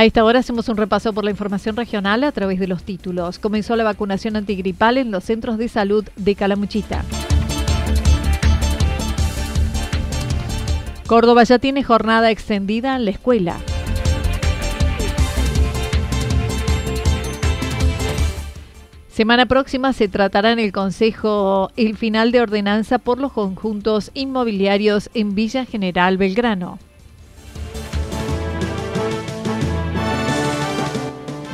A esta hora hacemos un repaso por la información regional a través de los títulos. Comenzó la vacunación antigripal en los centros de salud de Calamuchita. Córdoba ya tiene jornada extendida en la escuela. Semana próxima se tratará en el Consejo el final de ordenanza por los conjuntos inmobiliarios en Villa General Belgrano.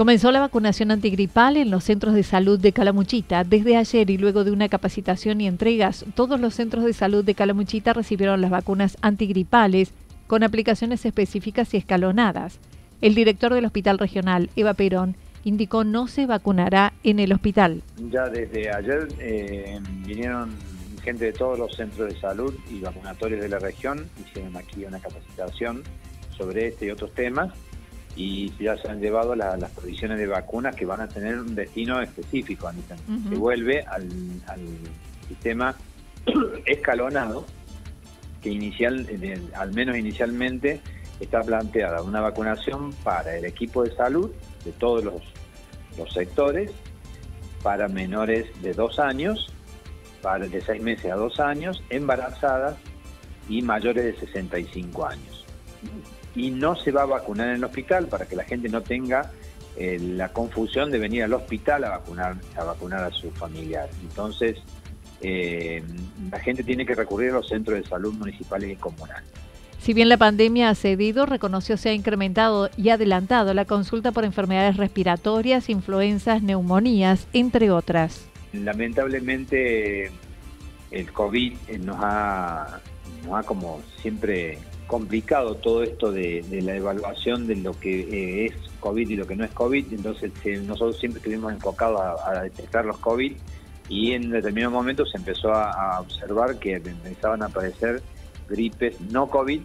Comenzó la vacunación antigripal en los centros de salud de Calamuchita. Desde ayer y luego de una capacitación y entregas, todos los centros de salud de Calamuchita recibieron las vacunas antigripales con aplicaciones específicas y escalonadas. El director del Hospital Regional, Eva Perón, indicó no se vacunará en el hospital. Ya desde ayer eh, vinieron gente de todos los centros de salud y vacunatorios de la región, hicieron aquí una capacitación sobre este y otros temas y ya se han llevado las provisiones de vacunas que van a tener un destino específico. Se vuelve al, sistema escalonado que inicial, al menos inicialmente, está planteada una vacunación para el equipo de salud de todos los, los sectores, para menores de dos años, para de seis meses a dos años, embarazadas y mayores de 65 años y no se va a vacunar en el hospital para que la gente no tenga eh, la confusión de venir al hospital a vacunar a vacunar a su familiar. Entonces, eh, la gente tiene que recurrir a los centros de salud municipales y comunales. Si bien la pandemia ha cedido, reconoció se ha incrementado y adelantado la consulta por enfermedades respiratorias, influencias, neumonías, entre otras. Lamentablemente el COVID nos ha, nos ha como siempre complicado todo esto de, la evaluación de lo que eh, es COVID y lo que no es COVID, entonces eh, nosotros siempre estuvimos enfocados a, detectar los COVID y en determinados momentos se empezó a, observar que empezaban a aparecer gripes no COVID,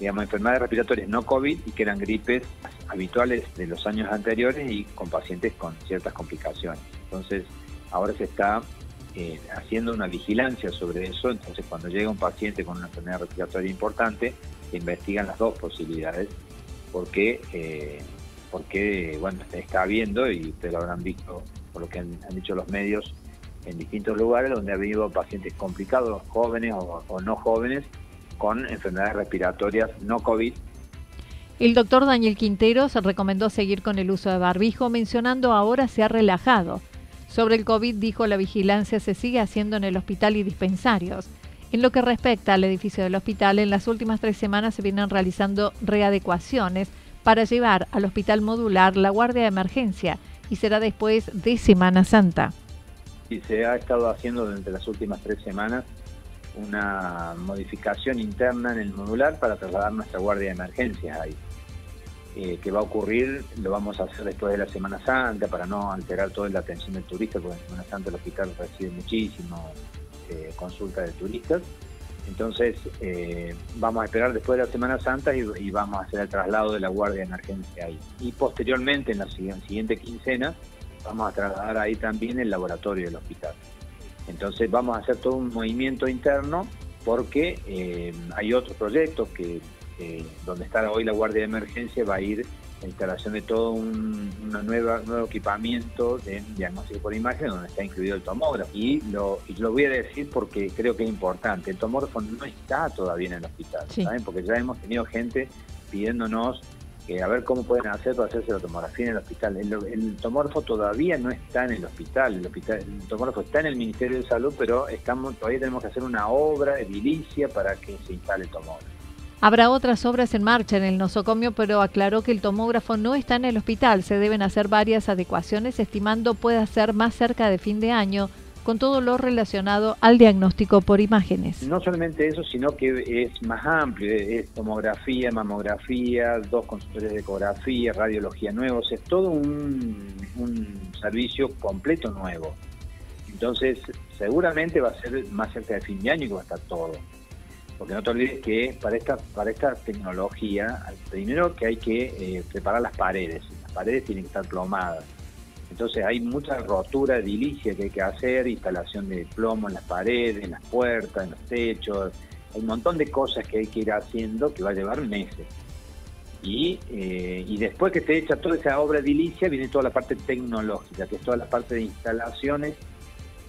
digamos enfermedades respiratorias no COVID y que eran gripes habituales de los años anteriores y con pacientes con ciertas complicaciones. Entonces ahora se está eh, haciendo una vigilancia sobre eso, entonces cuando llega un paciente con una enfermedad respiratoria importante, se investigan las dos posibilidades, porque, eh, porque bueno, está habiendo, y ustedes lo habrán visto por lo que han, dicho los medios, en distintos lugares donde ha habido pacientes complicados, jóvenes o, no jóvenes, con enfermedades respiratorias no COVID. El doctor Daniel Quintero se recomendó seguir con el uso de barbijo, mencionando ahora se ha relajado. Sobre el COVID dijo la vigilancia se sigue haciendo en el hospital y dispensarios. En lo que respecta al edificio del hospital, en las últimas tres semanas se vienen realizando readecuaciones para llevar al hospital modular la guardia de emergencia y será después de Semana Santa. Y se ha estado haciendo durante las últimas tres semanas una modificación interna en el modular para trasladar nuestra guardia de emergencias ahí. Eh, que va a ocurrir, lo vamos a hacer después de la Semana Santa para no alterar toda la atención del turista, porque en Semana Santa el hospital recibe muchísimo eh, consulta de turistas. Entonces, eh, vamos a esperar después de la Semana Santa y, vamos a hacer el traslado de la guardia de emergencia ahí. Y posteriormente, en la siguiente quincena, vamos a trasladar ahí también el laboratorio del hospital. Entonces, vamos a hacer todo un movimiento interno porque eh, hay otros proyectos que donde está hoy la guardia de emergencia va a ir la instalación de todo un una nueva, nuevo equipamiento de diagnóstico por imagen donde está incluido el tomógrafo. Y lo, lo voy a decir porque creo que es importante, el tomógrafo no está todavía en el hospital, ¿saben? porque ya hemos tenido gente pidiéndonos a ver cómo pueden hacer para hacerse la tomografía en el hospital. El, tomógrafo todavía no está en el hospital. el hospital, el tomógrafo está en el Ministerio de Salud, pero estamos todavía tenemos que hacer una obra edilicia para que se instale el tomógrafo. Habrá otras obras en marcha en el nosocomio, pero aclaró que el tomógrafo no está en el hospital. Se deben hacer varias adecuaciones, estimando pueda ser más cerca de fin de año, con todo lo relacionado al diagnóstico por imágenes. No solamente eso, sino que es más amplio, es tomografía, mamografía, dos consultores de ecografía, radiología nuevos, es todo un, un servicio completo nuevo. Entonces, seguramente va a ser más cerca de fin de año que va a estar todo porque no te olvides que para esta, para esta tecnología, primero que hay que eh, preparar las paredes, las paredes tienen que estar plomadas. Entonces hay mucha rotura edilicia que hay que hacer, instalación de plomo en las paredes, en las puertas, en los techos, hay un montón de cosas que hay que ir haciendo que va a llevar meses. Y, eh, y después que esté hecha toda esa obra edilicia viene toda la parte tecnológica, que es toda la parte de instalaciones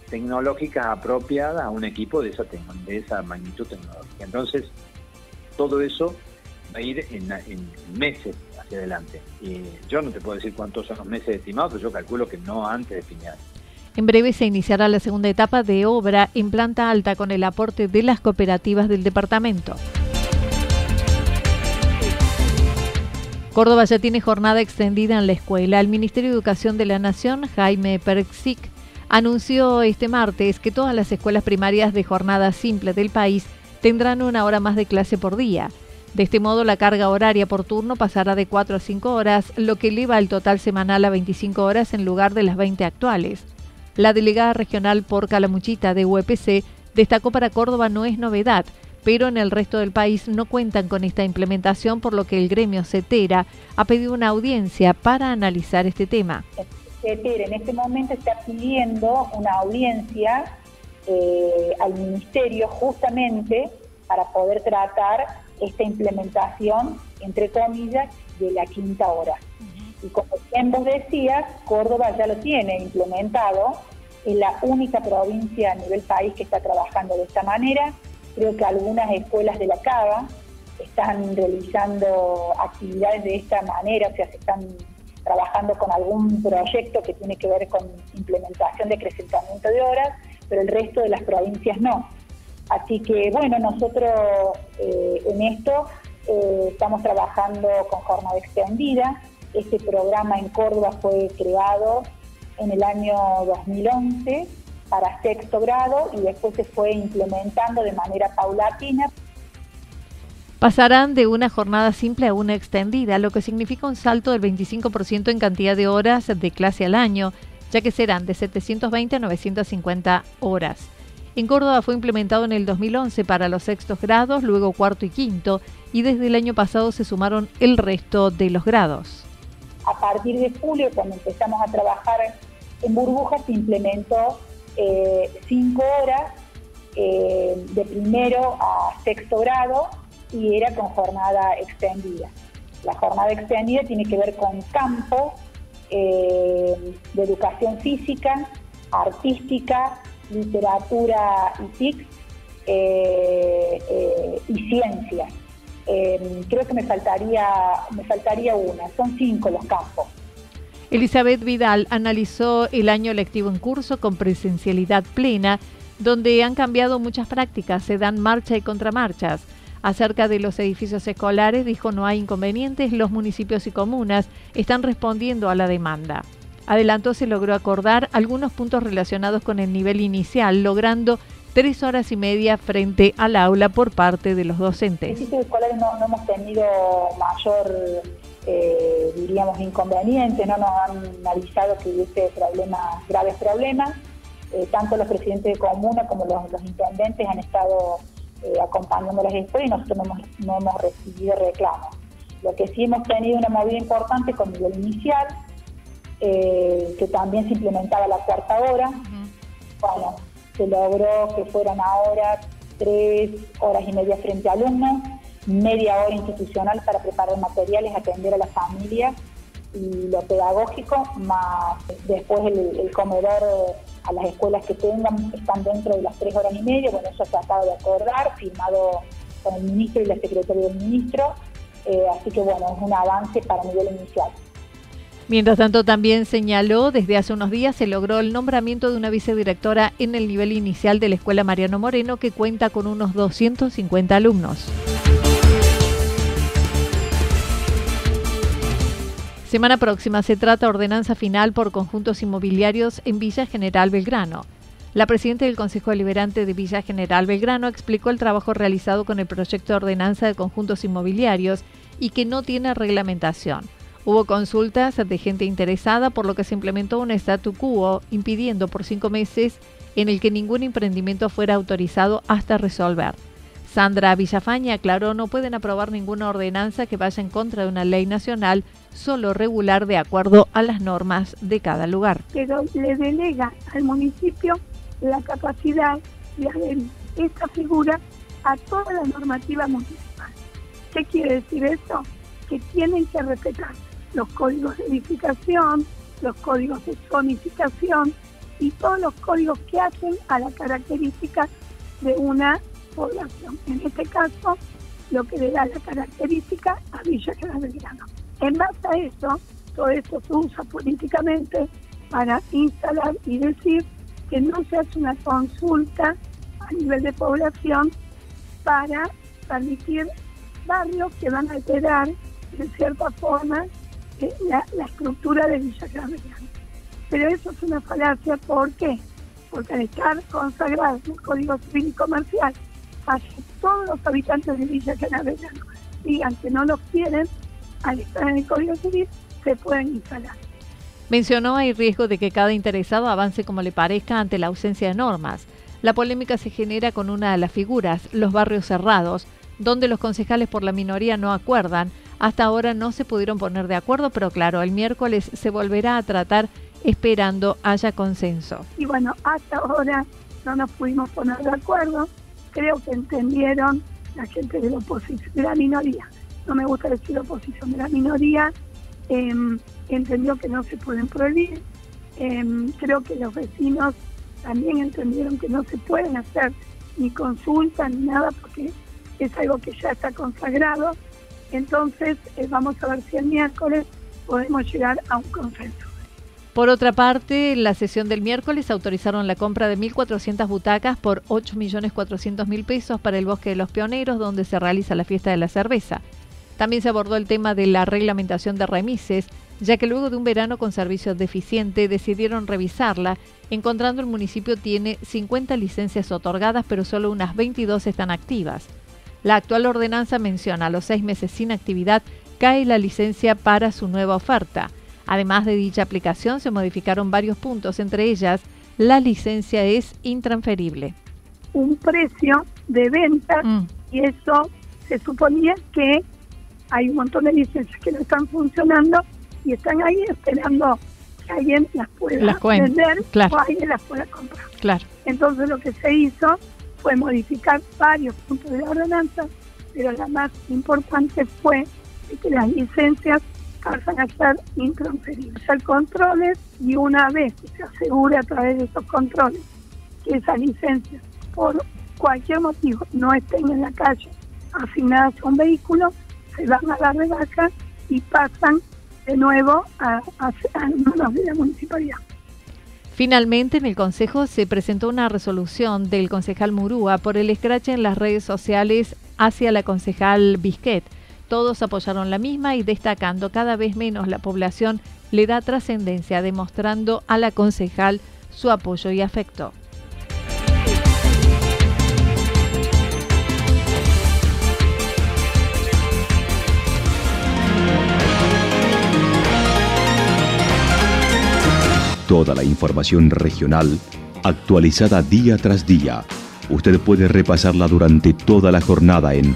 tecnológicas apropiadas a un equipo de esa, de esa magnitud tecnológica. Entonces, todo eso va a ir en, meses hacia adelante. Y yo no te puedo decir cuántos son los meses estimados, pero yo calculo que no antes de final. En breve se iniciará la segunda etapa de obra en planta alta con el aporte de las cooperativas del departamento. Córdoba ya tiene jornada extendida en la escuela. El Ministerio de Educación de la Nación, Jaime Perxic, anunció este martes que todas las escuelas primarias de jornada simple del país tendrán una hora más de clase por día. De este modo, la carga horaria por turno pasará de 4 a 5 horas, lo que eleva el total semanal a 25 horas en lugar de las 20 actuales. La delegada regional por Calamuchita de UEPC destacó para Córdoba no es novedad, pero en el resto del país no cuentan con esta implementación, por lo que el gremio CETERA ha pedido una audiencia para analizar este tema en este momento está pidiendo una audiencia eh, al ministerio justamente para poder tratar esta implementación, entre comillas, de la quinta hora. Y como bien vos decías, Córdoba ya lo tiene implementado, es la única provincia a nivel país que está trabajando de esta manera. Creo que algunas escuelas de la Cava están realizando actividades de esta manera, o sea, se están trabajando con algún proyecto que tiene que ver con implementación de acrecentamiento de horas, pero el resto de las provincias no. Así que bueno, nosotros eh, en esto eh, estamos trabajando con jornada extendida. Este programa en Córdoba fue creado en el año 2011 para sexto grado y después se fue implementando de manera paulatina pasarán de una jornada simple a una extendida, lo que significa un salto del 25% en cantidad de horas de clase al año, ya que serán de 720 a 950 horas. En Córdoba fue implementado en el 2011 para los sextos grados, luego cuarto y quinto, y desde el año pasado se sumaron el resto de los grados. A partir de julio, cuando empezamos a trabajar en burbujas, se implementó eh, cinco horas eh, de primero a sexto grado y era con jornada extendida. La jornada extendida tiene que ver con campo eh, de educación física, artística, literatura y TIC eh, y ciencia. creo que me faltaría, me faltaría una, son cinco los campos. Elizabeth Vidal analizó el año lectivo en curso con presencialidad plena, donde han cambiado muchas prácticas, se dan marcha y contramarchas. Acerca de los edificios escolares, dijo no hay inconvenientes, los municipios y comunas están respondiendo a la demanda. Adelantó se logró acordar algunos puntos relacionados con el nivel inicial, logrando tres horas y media frente al aula por parte de los docentes. Edificios escolares no, no hemos tenido mayor eh, diríamos, inconvenientes, no nos han analizado que hubiese problemas, graves problemas. Eh, tanto los presidentes de comuna como los, intendentes han estado eh, acompañando las escuelas y nosotros no hemos, recibido reclamos. Lo que sí hemos tenido una movida importante con nivel inicial, que también se implementaba la cuarta hora. Bueno, se logró que fueran ahora tres horas y media frente a alumnos media hora institucional para preparar materiales, atender a la familia y lo pedagógico, más después el, comedor eh, a las escuelas que tengan están dentro de las tres horas y media, bueno, eso se acaba de acordar, firmado con el ministro y la secretaria del ministro, eh, así que bueno, es un avance para nivel inicial. Mientras tanto, también señaló, desde hace unos días se logró el nombramiento de una vicedirectora en el nivel inicial de la Escuela Mariano Moreno, que cuenta con unos 250 alumnos. Semana próxima se trata ordenanza final por conjuntos inmobiliarios en Villa General Belgrano. La presidenta del Consejo Deliberante de Villa General Belgrano explicó el trabajo realizado con el proyecto de ordenanza de conjuntos inmobiliarios y que no tiene reglamentación. Hubo consultas de gente interesada, por lo que se implementó un statu quo impidiendo por cinco meses en el que ningún emprendimiento fuera autorizado hasta resolver. Sandra Villafaña aclaró no pueden aprobar ninguna ordenanza que vaya en contra de una ley nacional, solo regular de acuerdo a las normas de cada lugar. Pero le delega al municipio la capacidad de adherir esta figura a toda la normativa municipal. ¿Qué quiere decir eso? Que tienen que respetar los códigos de edificación, los códigos de zonificación y todos los códigos que hacen a la característica de una población. En este caso, lo que le da la característica a Villa General. En base a eso, todo esto se usa políticamente para instalar y decir que no se hace una consulta a nivel de población para permitir barrios que van a alterar de cierta forma eh, la, estructura de Villa Belgrano. Pero eso es una falacia, ¿por qué? Porque al estar consagrado en el Código Civil y Comercial todos los habitantes de Villa Canavellano digan que no los quieren, al estar en el Código Civil, se pueden instalar. Mencionó hay riesgo de que cada interesado avance como le parezca ante la ausencia de normas. La polémica se genera con una de las figuras, los barrios cerrados, donde los concejales por la minoría no acuerdan. Hasta ahora no se pudieron poner de acuerdo, pero claro, el miércoles se volverá a tratar esperando haya consenso. Y bueno, hasta ahora no nos pudimos poner de acuerdo creo que entendieron la gente de la oposición, de la minoría, no me gusta decir oposición, de la minoría, em, entendió que no se pueden prohibir, em, creo que los vecinos también entendieron que no se pueden hacer ni consultas ni nada porque es algo que ya está consagrado, entonces eh, vamos a ver si el miércoles podemos llegar a un consenso. Por otra parte, en la sesión del miércoles autorizaron la compra de 1.400 butacas por 8.400.000 pesos para el Bosque de los Pioneros, donde se realiza la fiesta de la cerveza. También se abordó el tema de la reglamentación de remises, ya que luego de un verano con servicios deficiente decidieron revisarla, encontrando el municipio tiene 50 licencias otorgadas, pero solo unas 22 están activas. La actual ordenanza menciona a los seis meses sin actividad cae la licencia para su nueva oferta. Además de dicha aplicación, se modificaron varios puntos, entre ellas, la licencia es intransferible. Un precio de venta mm. y eso se suponía que hay un montón de licencias que no están funcionando y están ahí esperando que alguien las pueda vender o alguien las pueda comprar. Claro. Entonces lo que se hizo fue modificar varios puntos de la ordenanza, pero la más importante fue que las licencias pasan a ser intransferibles. Hacer controles y una vez que se asegure a través de esos controles esa licencia por cualquier motivo no estén en la calle asignadas a un vehículo, se van a dar de baja y pasan de nuevo a, a, manos de la municipalidad. Finalmente, en el Consejo se presentó una resolución del concejal Murúa por el escrache en las redes sociales hacia la concejal Bisquet. Todos apoyaron la misma y destacando cada vez menos la población le da trascendencia, demostrando a la concejal su apoyo y afecto. Toda la información regional actualizada día tras día. Usted puede repasarla durante toda la jornada en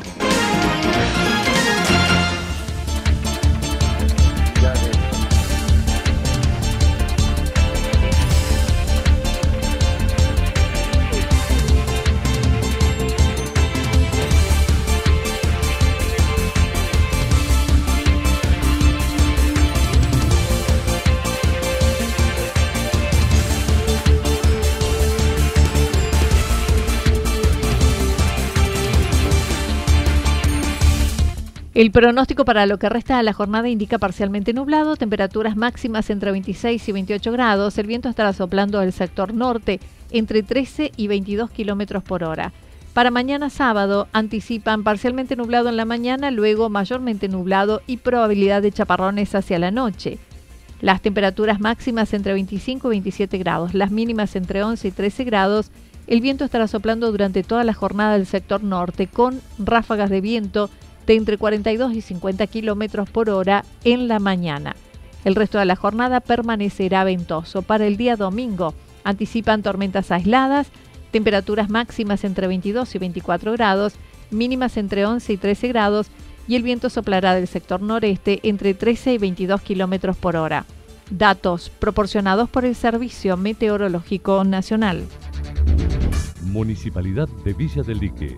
El pronóstico para lo que resta de la jornada indica parcialmente nublado, temperaturas máximas entre 26 y 28 grados, el viento estará soplando del sector norte entre 13 y 22 kilómetros por hora. Para mañana sábado anticipan parcialmente nublado en la mañana, luego mayormente nublado y probabilidad de chaparrones hacia la noche. Las temperaturas máximas entre 25 y 27 grados, las mínimas entre 11 y 13 grados. El viento estará soplando durante toda la jornada del sector norte con ráfagas de viento de entre 42 y 50 kilómetros por hora en la mañana. El resto de la jornada permanecerá ventoso. Para el día domingo anticipan tormentas aisladas, temperaturas máximas entre 22 y 24 grados, mínimas entre 11 y 13 grados y el viento soplará del sector noreste entre 13 y 22 kilómetros por hora. Datos proporcionados por el Servicio Meteorológico Nacional. Municipalidad de Villa del Lique